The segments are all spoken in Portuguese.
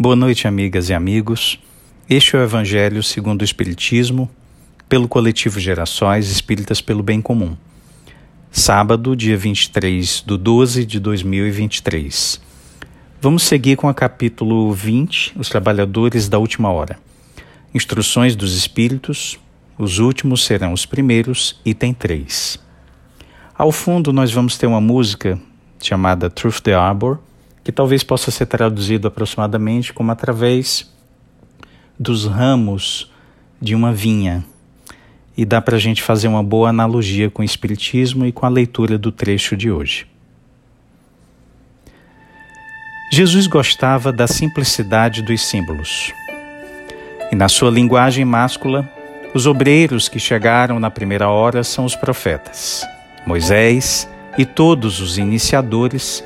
Boa noite, amigas e amigos. Este é o Evangelho segundo o Espiritismo, pelo coletivo Gerações Espíritas pelo Bem Comum. Sábado, dia 23 de 12 de 2023. Vamos seguir com o capítulo 20, Os Trabalhadores da Última Hora. Instruções dos Espíritos, os últimos serão os primeiros, item 3. Ao fundo, nós vamos ter uma música chamada Truth the Arbor, que talvez possa ser traduzido aproximadamente como através dos ramos de uma vinha. E dá para a gente fazer uma boa analogia com o Espiritismo e com a leitura do trecho de hoje. Jesus gostava da simplicidade dos símbolos. E na sua linguagem máscula, os obreiros que chegaram na primeira hora são os profetas, Moisés e todos os iniciadores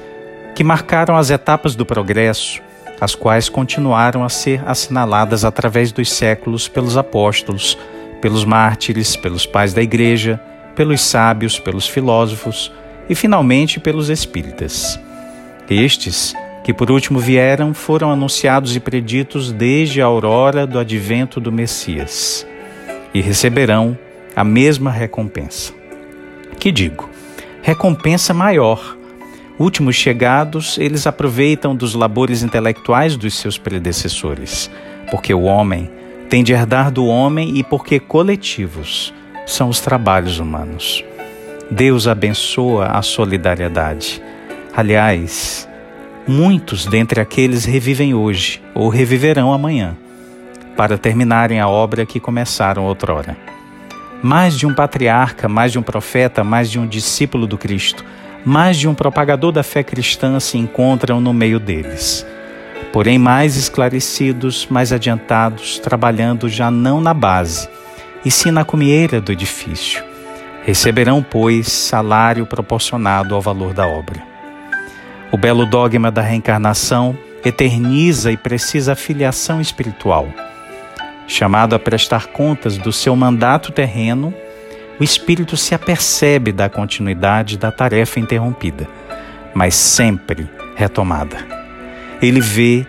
que marcaram as etapas do progresso, as quais continuaram a ser assinaladas através dos séculos pelos apóstolos, pelos mártires, pelos pais da igreja, pelos sábios, pelos filósofos e finalmente pelos espíritas. Estes, que por último vieram, foram anunciados e preditos desde a aurora do advento do Messias e receberão a mesma recompensa. Que digo, recompensa maior Últimos chegados, eles aproveitam dos labores intelectuais dos seus predecessores, porque o homem tem de herdar do homem e porque coletivos são os trabalhos humanos. Deus abençoa a solidariedade. Aliás, muitos dentre aqueles revivem hoje ou reviverão amanhã, para terminarem a obra que começaram outrora. Mais de um patriarca, mais de um profeta, mais de um discípulo do Cristo mais de um propagador da fé cristã se encontram no meio deles. Porém, mais esclarecidos, mais adiantados, trabalhando já não na base, e sim na comieira do edifício. Receberão, pois, salário proporcionado ao valor da obra. O belo dogma da reencarnação eterniza e precisa a filiação espiritual. Chamado a prestar contas do seu mandato terreno, o espírito se apercebe da continuidade da tarefa interrompida, mas sempre retomada. Ele vê,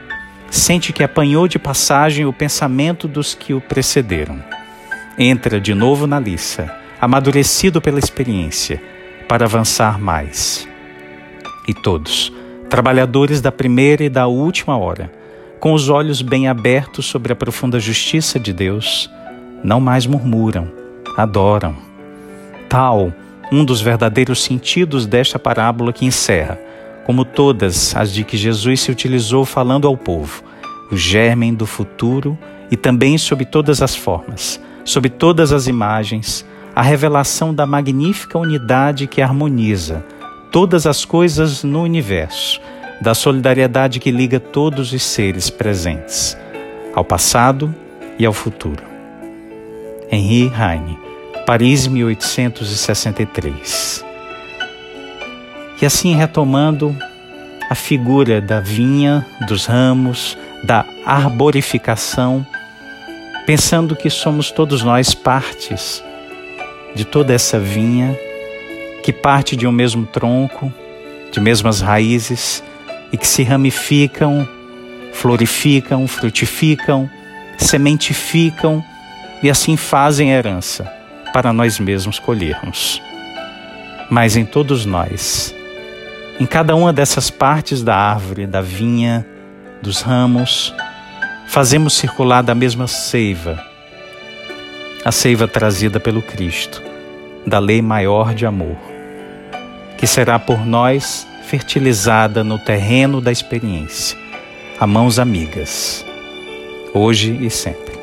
sente que apanhou de passagem o pensamento dos que o precederam. Entra de novo na liça, amadurecido pela experiência, para avançar mais. E todos, trabalhadores da primeira e da última hora, com os olhos bem abertos sobre a profunda justiça de Deus, não mais murmuram, adoram tal um dos verdadeiros sentidos desta parábola que encerra, como todas as de que Jesus se utilizou falando ao povo, o germen do futuro e também sob todas as formas, sob todas as imagens, a revelação da magnífica unidade que harmoniza todas as coisas no universo, da solidariedade que liga todos os seres presentes, ao passado e ao futuro. Henri Heine Paris, 1863. E assim retomando a figura da vinha, dos ramos, da arborificação, pensando que somos todos nós partes de toda essa vinha, que parte de um mesmo tronco, de mesmas raízes e que se ramificam, florificam, frutificam, sementificam e assim fazem herança para nós mesmos colhermos. Mas em todos nós, em cada uma dessas partes da árvore, da vinha, dos ramos, fazemos circular da mesma seiva, a seiva trazida pelo Cristo, da lei maior de amor, que será por nós fertilizada no terreno da experiência, a mãos amigas, hoje e sempre.